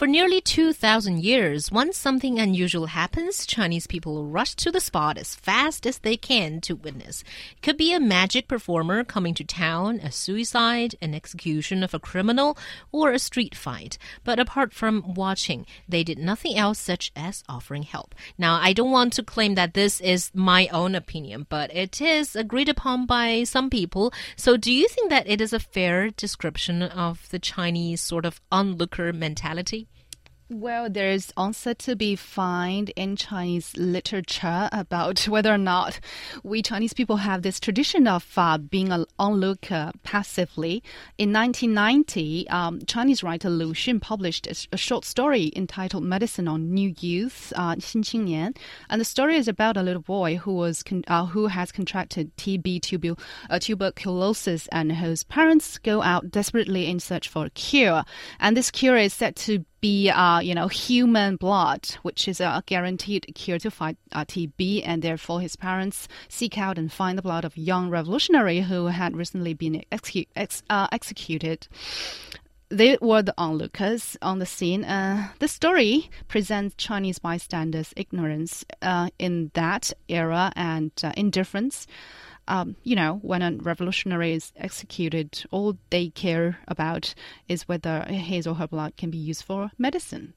For nearly 2,000 years, once something unusual happens, Chinese people rush to the spot as fast as they can to witness. It could be a magic performer coming to town, a suicide, an execution of a criminal, or a street fight. But apart from watching, they did nothing else such as offering help. Now, I don't want to claim that this is my own opinion, but it is agreed upon by some people. So, do you think that it is a fair description of the Chinese sort of onlooker mentality? Well, there's answer to be found in Chinese literature about whether or not we Chinese people have this tradition of uh, being an onlooker passively. In 1990, um, Chinese writer Lu Xun published a, a, short story entitled "Medicine on New Youth" uh, (Xin Qingnian), and the story is about a little boy who was uh, who has contracted TB tubu uh, tuberculosis and whose parents go out desperately in search for a cure. And this cure is said to be, uh, you know, human blood, which is a guaranteed cure to fight uh, TB, and therefore his parents seek out and find the blood of young revolutionary who had recently been execu- ex- uh, executed. They were the onlookers on the scene. Uh, the story presents Chinese bystanders' ignorance uh, in that era and uh, indifference um, you know, when a revolutionary is executed, all they care about is whether his or her blood can be used for medicine.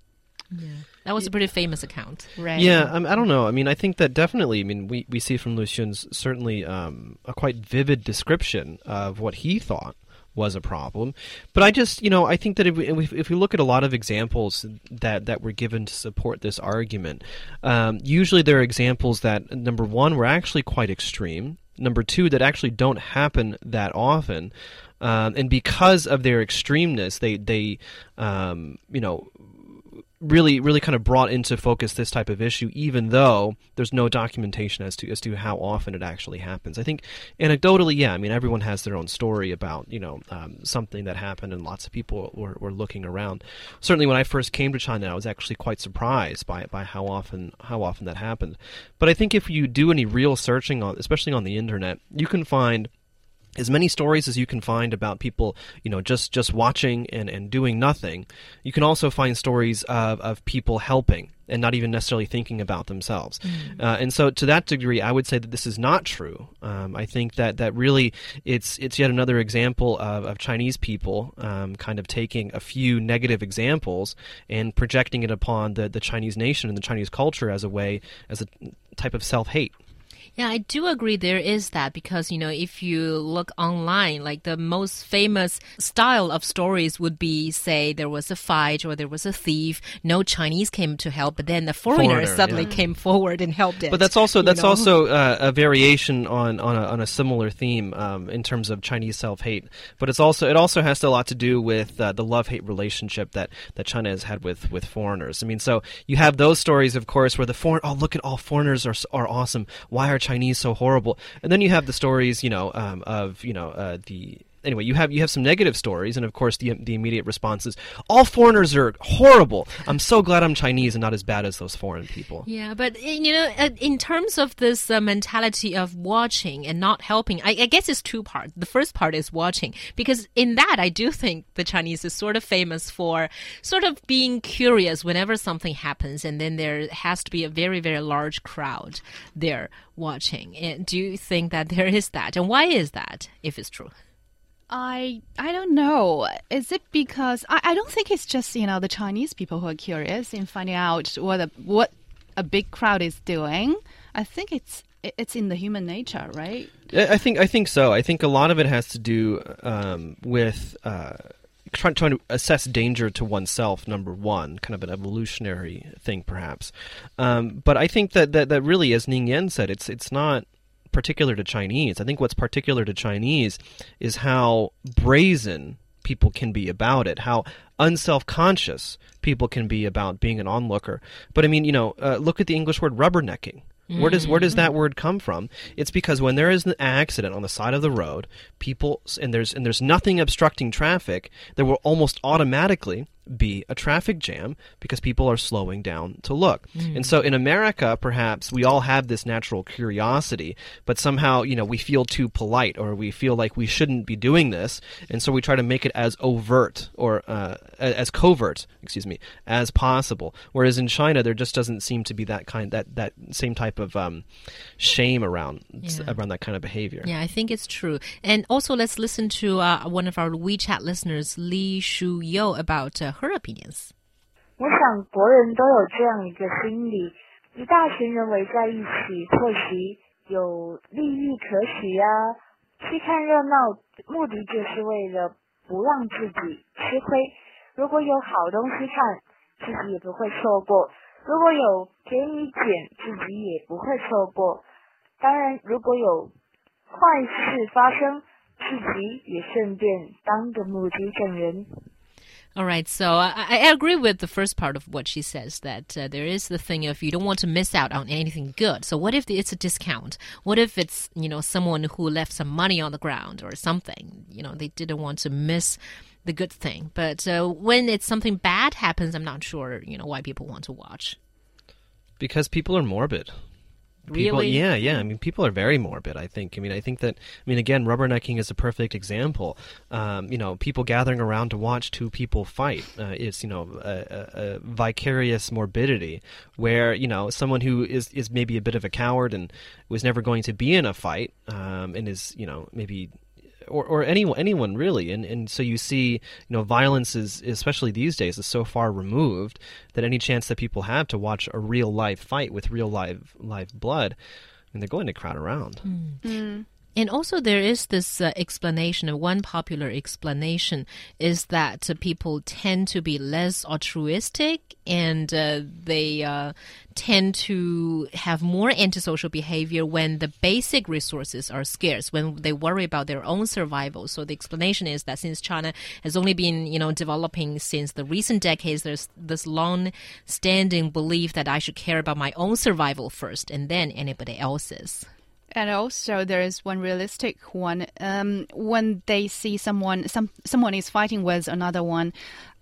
Yeah. That was a pretty famous account, right? Yeah, um, I don't know. I mean, I think that definitely. I mean, we, we see from Lu Xun's certainly um, a quite vivid description of what he thought was a problem. But I just, you know, I think that if we, if we look at a lot of examples that, that were given to support this argument, um, usually there are examples that, number one, were actually quite extreme number two that actually don't happen that often. Um, and because of their extremeness, they they um, you know really really kind of brought into focus this type of issue, even though there's no documentation as to as to how often it actually happens. I think anecdotally, yeah, I mean everyone has their own story about you know um, something that happened, and lots of people were, were looking around. Certainly, when I first came to China, I was actually quite surprised by by how often how often that happened. But I think if you do any real searching on, especially on the internet, you can find as many stories as you can find about people, you know, just just watching and, and doing nothing. You can also find stories of, of people helping and not even necessarily thinking about themselves. Mm-hmm. Uh, and so, to that degree, I would say that this is not true. Um, I think that that really it's it's yet another example of, of Chinese people um, kind of taking a few negative examples and projecting it upon the, the Chinese nation and the Chinese culture as a way as a type of self hate. Yeah, I do agree there is that because, you know, if you look online, like the most famous style of stories would be, say, there was a fight or there was a thief, no Chinese came to help, but then the foreigner, foreigner suddenly yeah. came forward and helped it. But that's also that's know? also uh, a variation on on a, on a similar theme um, in terms of Chinese self hate. But it's also it also has a lot to do with uh, the love hate relationship that that China has had with with foreigners. I mean, so you have those stories, of course, where the foreign oh look at all foreigners are are awesome. Why are Chinese so horrible? And then you have the stories, you know, um, of you know uh, the anyway, you have you have some negative stories, and of course, the the immediate response is all foreigners are horrible. I'm so glad I'm Chinese and not as bad as those foreign people. Yeah, but you know, uh, in terms of this uh, mentality of watching and not helping, I, I, guess it's two parts. The first part is watching, because in that, I do think the Chinese is sort of famous for sort of being curious whenever something happens, and then there has to be a very very large crowd there watching. And do you think that there is that, and why is that, if it's true? I I don't know. Is it because I, I don't think it's just you know the Chinese people who are curious in finding out what a, what a big crowd is doing. I think it's it's in the human nature, right? I think I think so. I think a lot of it has to do um, with. Uh, trying, to assess danger to oneself number one kind of an evolutionary thing perhaps um, but i think that, that that really as ning yan said it's it's not particular to Chinese. I think what's particular to Chinese is how brazen people can be about it, how unself conscious people can be about being an onlooker. But I mean, you know, uh, look at the English word rubbernecking. Where does where does that mm-hmm. word come from? It's because when there is an accident on the side of the road, people and there's and there's nothing obstructing traffic, there will almost automatically be a traffic jam because people are slowing down to look. And so in America, perhaps we all have this natural curiosity, but somehow, you know, we feel too polite or we feel like we shouldn't be doing this. And so we try to make it as overt or uh, as covert, excuse me, as possible. Whereas in China, there just doesn't seem to be that kind, that, that same type of um, shame around, Yeah. around that kind of behavior. Yeah, I think it's true. And also, let's listen to uh, one of our WeChat listeners, Li Shu Yo, about uh, 我想国人都有这样一个心理，一大群人围在一起，或许有利益可取呀、去看热闹，目的就是为了不让自己吃亏。如果有好东西看，自己也不会错过；如果有便宜捡，自己也不会错过。当然，如果有坏事发生，自己也顺便当个目击证人。All right, so I, I agree with the first part of what she says that uh, there is the thing of you don't want to miss out on anything good. So what if it's a discount? What if it's you know someone who left some money on the ground or something? You know they didn't want to miss the good thing. But uh, when it's something bad happens, I'm not sure you know why people want to watch. Because people are morbid. People, Really? yeah, yeah. I mean, people are very morbid. I think. I mean, I think that. I mean, again, rubbernecking is a perfect example. Um, you know, people gathering around to watch two people fight. Uh, it's you know a, a, a vicarious morbidity where you know someone who is is maybe a bit of a coward and was never going to be in a fight um, and is you know maybe or, or anyone anyone really. And and so you see you know violence is especially these days is so far removed that any chance that people have to watch a real live fight with real live live blood and they're going to crowd around hmm. Hmm. And also, there is this uh, explanation. uh, One popular explanation is that uh, people tend to be less altruistic and uh, they uh, tend to have more antisocial behavior when the basic resources are scarce, when they worry about their own survival. So the explanation is that since China has only been, you know, developing since the recent decades, there's this long-standing belief that I should care about my own survival first and then anybody else's. And also, there is one realistic one. Um, when they see someone, some someone is fighting with another one,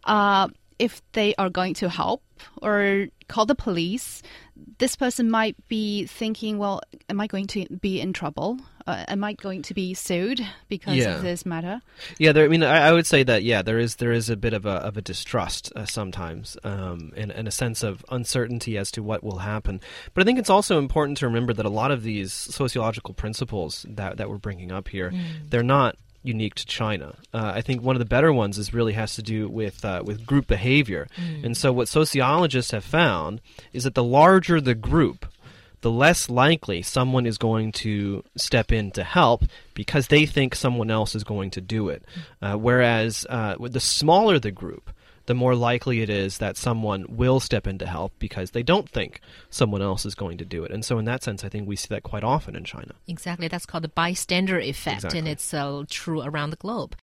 uh, if they are going to help or call the police, this person might be thinking, "Well, am I going to be in trouble? Uh, am I going to be sued because Yeah. of this matter?" Yeah, there, I mean, I, I would say that yeah, there is there is a bit of a of a distrust uh, sometimes, um, and, and a sense of uncertainty as to what will happen. But I think it's also important to remember that a lot of these sociological principles that that we're bringing up here, they're not unique to China. Uh, I think one of the better ones is really has to do with uh, with group behavior, and so what sociologists have found is that the larger the group, the less likely someone is going to step in to help because they think someone else is going to do it. Uh, whereas uh, with the smaller the group, the more likely it is that someone will step in to help because they don't think someone else is going to do it. And so, in that sense, I think we see that quite often in China. Exactly. That's called the bystander effect, and it's uh, true around the globe.